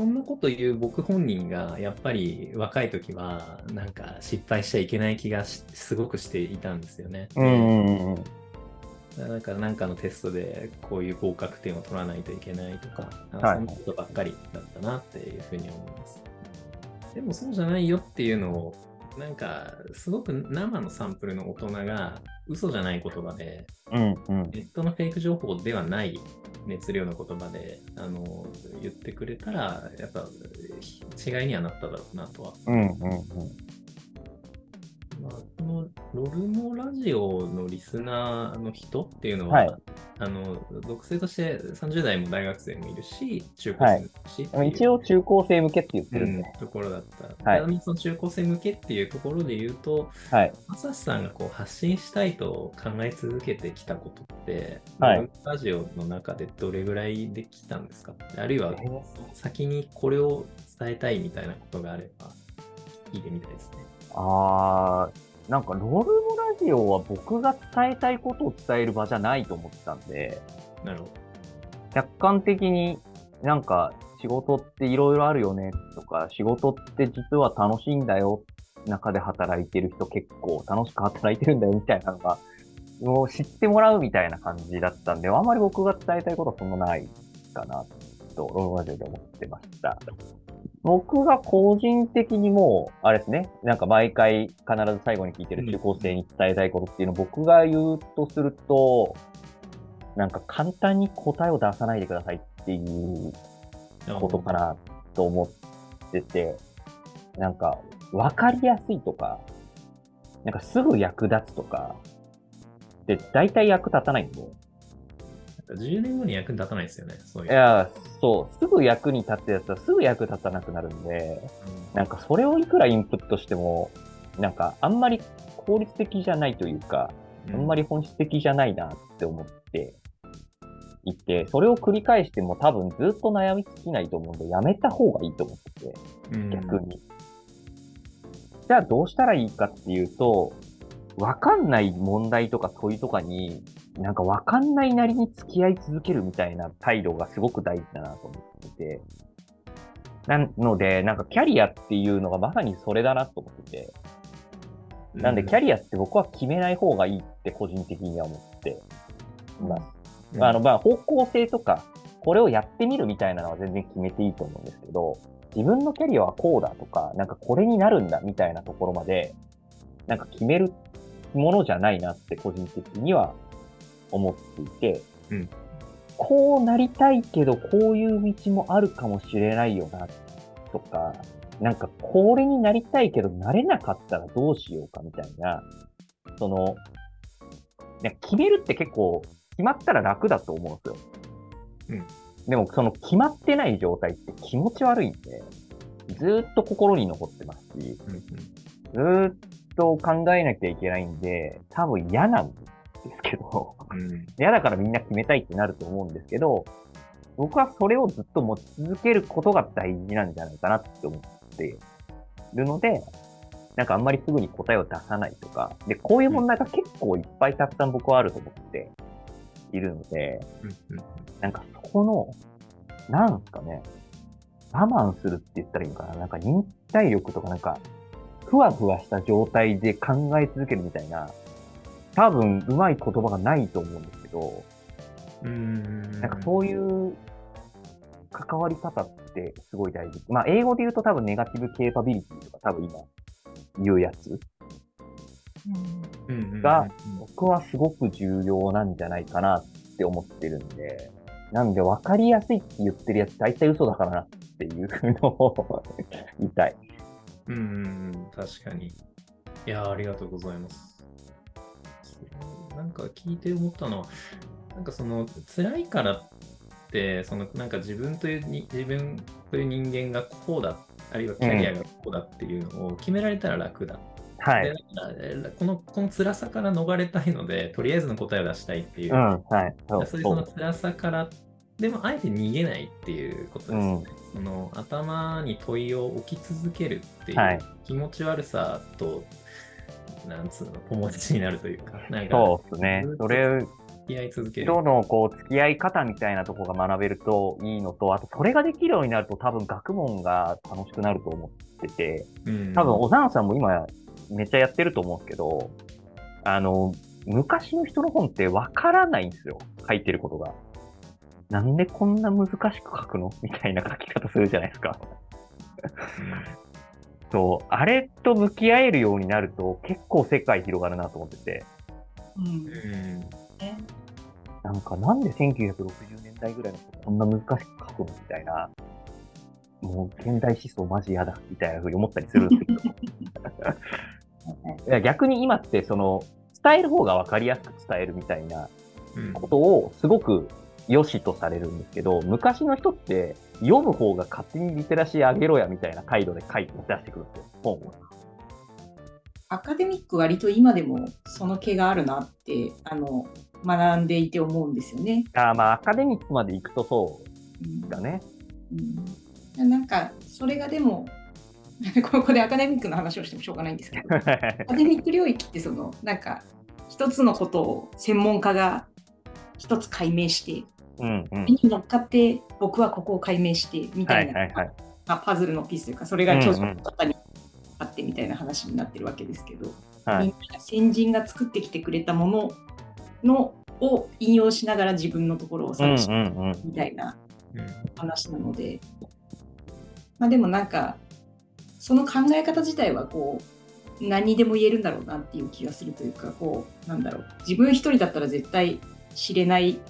そんなこと言う僕本人がやっぱり若い時はなんか失敗しちゃいけない気がすごくしていたんですよね。うんからなんかのテストでこういう合格点を取らないといけないとか、はいそんなことばっかりだったなっていうふうに思います。でもそうじゃないよっていうのを、なんかすごく生のサンプルの大人が嘘じゃない言葉で、うんうん。ネットのフェイク情報ではない熱量の言葉であの言ってくれたら、やっぱ違いにはなっただろうなとはうんうんうん。まあ、このロルモラジオのリスナーの人っていうのは、はいあの属性として30代も大学生もいるし、中高生もいるしっていう、一応中高生向けって言ってるんうんで。ところだった。はいちなみにその中高生向けっていうところで言うと、はい。まさしさんがこう発信したいと考え続けてきたことって、はいジオの中でどれぐらいできたんですか？あるいはえー先にこれを伝えたいみたいなことがあれば聞いてみたいですね。あー、なんかロールモラジオは僕が伝えたいことを伝える場じゃないと思ってたんで、なるほど。客観的になんか仕事っていろいろあるよねとか、仕事って実は楽しいんだよ、中で働いてる人結構楽しく働いてるんだよみたいなのが、もう知ってもらうみたいな感じだったんで、あんまり僕が伝えたいことはそんなないかなと、ロールラジオで思ってました。僕が個人的にもう、あれですね、なんか毎回必ず最後に聞いてる中高生に伝えたいことっていうのを僕が言うとすると、なんか簡単に答えを出さないでくださいっていうことかなと思ってて、なんか分かりやすいとか、なんかすぐ役立つとか、で、大体役立たないんで。10年後に役に立たないですよね、そういう。いや、そう、すぐ役に立つやつはすぐ役立たなくなるんで、なんかそれをいくらインプットしても、なんかあんまり効率的じゃないというか、あんまり。り本質的じゃないなって思っていて、それを繰り返しても多分ずっと悩み尽きないと思うんで、やめた方がいいと思ってて、うん逆に。じゃあどうしたらいいかっていうと、わかんない問題とか問いとかに、なんかわかんないなりに付き合い続けるみたいな態度がすごく大事だなと思ってて。なので、なんかキャリアっていうのがまさにそれだなと思ってて。なんでキャリアって僕は決めない方がいいって個人的には思っています。うんあの、まあ、方向性とか、これをやってみるみたいなのは全然決めていいと思うんですけど、自分のキャリアはこうだとか、なんかこれになるんだみたいなところまで、なんか決めるものじゃないなって個人的には思っていて、うん。こうなりたいけど、こういう道もあるかもしれないよな、とか、なんかこれになりたいけど、なれなかったらどうしようかみたいな、その、ね決めるって結構、決まったら楽だと思うんですよ。うん。でも、その決まってない状態って気持ち悪いんで、ずーっと心に残ってますし、うんうん。ずーっと考えなきゃいけないんで、多分嫌なんですけど、うん。嫌だからみんな決めたいってなると思うんですけど、僕はそれをずっと持ち続けることが大事なんじゃないかなって思っているので、なんかあんまりすぐに答えを出さないとか、で、こういう問題が結構いっぱいたくさん僕はあると思っているので、なんかそこの、なんすかね、我慢するって言ったらいいのかな。なんか忍耐力とかなんか、ふわふわした状態で考え続けるみたいな、多分うまい言葉がないと思うんですけど、うんなんかそういう関わり方ってすごい大事。まあ英語で言うと多分ネガティブケーパビリティとか多分今言うやつが僕はすごく重要なんじゃないかなって思ってるんで、なんで分かりやすいって言ってるやつ大体嘘だからなっていうのを 言いたい。うんうんうん、確かに。いやー、ありがとうございます。なんか聞いて思ったのは、なんかその辛いからって、そのなんか自分というに自分という人間がこうだ、あるいはキャリアがこうだっていうのを決められたら楽だ。はい。でだからえこのこの辛さから逃れたいので、とりあえずの答えを出したいっていう、うん、はい。そうそういうその辛さから、でもあえて逃げないっていうことですよね。その頭に問いを置き続けるっていはいう気持ち悪さと、なんつうの、友達になるというか、なんか、そうですねそれ、き合い続ける。人のこう付き合い方みたいなとこが学べるといいのと、あとそれができるようになると多分学問が楽しくなると思ってて、うん多分小沢さんも今めっちゃやってると思うんですけど、あの、昔の人の本ってわからないんですよ。書いてることが。なんでこんな難しく書くの？みたいな書き方するじゃないですか。そう、あれと向き合えるようになると結構世界広がるなと思ってて、うん。なんかなんで1960年代ぐらいの人こんな難しく書くのみたいな、もう現代思想マジ嫌だみたいな風に思ったりするんですけど、逆に今ってその伝える方が分かりやすく伝えるみたいなうんことをすごく良しとされるんですけど、昔の人って読む方が勝手にリテラシー上げろやみたいな態度で書いて出してくるんですよ、本を。アカデミック割と今でもその気があるなってあの学んでいて思うんですよね。あーまあアカデミックまで行くとそうんうだね。うん、なんかそれがでも ここでアカデミックの話をしてもしょうがないんですけど アカデミック領域ってそのなんか一つのことを専門家が一つ解明してうんうん。に乗っかって僕はここを解明してみたいな、はいはいはい。まあ、パズルのピースというかそれが著者うんうんの方にあってみたいな話になってるわけですけど、はいみんなが先人が作ってきてくれたもののを引用しながら自分のところをうん探しうんうん。みたいなうん話なので、まあでもなんかその考え方自体はこう何にでも言えるんだろうなっていう気がするというかこうなんだろう自分一人だったら絶対知れない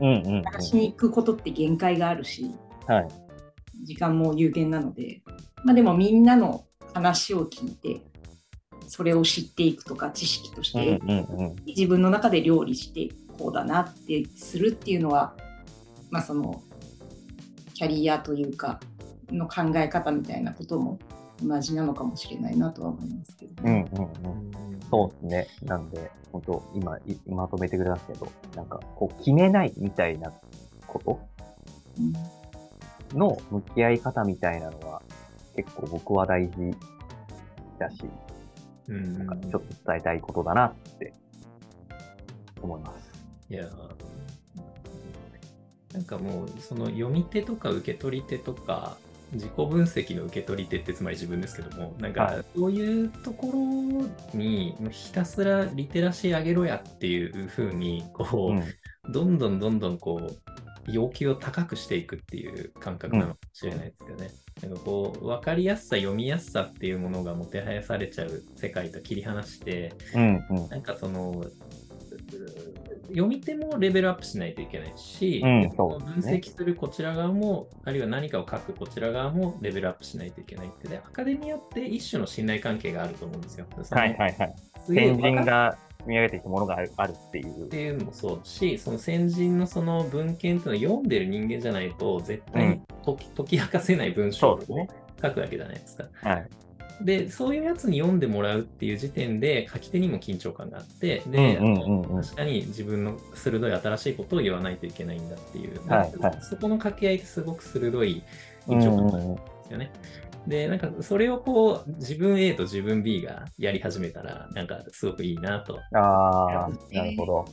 うんうんうん。探しに行くことって限界があるしはい。時間も有限なのでまあでもみんなの話を聞いてそれを知っていくとか知識としうんて。自分の中で料理してこうだなってするっていうのはまあそのキャリアというかの考え方みたいなことも同じなのかもしれないなとは思いますけどうんね。うんうん。そうですね。なんで、本当今い、まとめてくれましたけど、なんか、こう、決めないみたいなこと？の向き合い方みたいなのは、結構僕は大事だし、うんなんかちょっと伝えたいことだなって思います。いやなんかもうその読み手とか受け取り手とか自己分析の受け取り手ってつまり自分ですけどもなんはかそういうところにひたすらリテラシー上げろやっていうふうにこう、うん。どんどんどんどんこう要求を高くしていくっていう感覚なのかもしれないですよね。なんかこう分かりやすさ読みやすさっていうものがもてはやされちゃう世界と切り離してうんうん。なんかそのう読み手もレベルアップしないといけないし、うんね分析するこちら側も、あるいは何かを書くこちら側もレベルアップしないといけないってで、アカデミアって一種の信頼関係があると思うんですよ。はいはいはい。先人が積み上げてきたものがあるっていうっ。ていうのもそうだし、その先人のその文献っていうのを読んでる人間じゃないと、絶対に解き,、解き明かせない文章を。書くわけじゃないですか。はい。で、そういうやつに読んでもらうっていう時点で、書き手にも緊張感があって、で、うんうんうんうん確かに自分の鋭い新しいことを言わないといけないんだっていう、はいはいそこの掛け合いってすごく鋭いうん緊張感があるんですよね。で、なんかそれをこう、自分 A と自分 B がやり始めたら、なんかすごくいいなと。ああ、なるほど。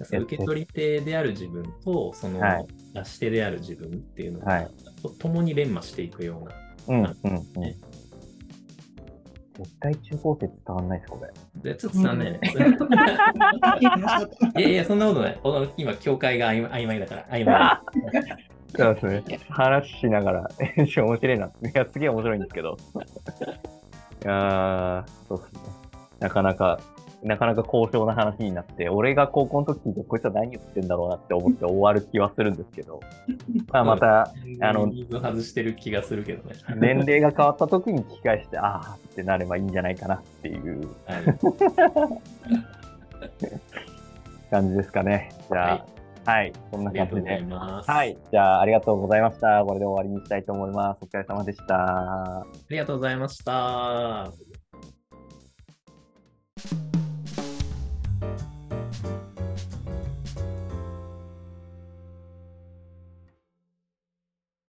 受け取り手である自分と、そのはい出し手である自分っていうのが、はいと共に連磨していくような。うんうんうん。絶対中高生伝わんないです、これ。でちょっとさね、いやいや、そんなことない。この今、境界が曖昧曖昧だから、曖昧。そうですね。話しながら、面白いな。いや、すげえ面白いんですけど。いやー、そうですね。なかなか、なかなか高尚な話になって、俺が高校の時聞いて、こいつは何言ってんだろうなって思って終わる気はするんですけど、まあまた、あの水外してる気がするけどね。年齢が変わった時に聞き返して、ああってなればいいんじゃないかなっていうはい感じですかね。じゃあ、はい、こんな感じで。はい、じゃあ、ありがとうございました。これで終わりにしたいと思います。お疲れ様でした。ありがとうございました。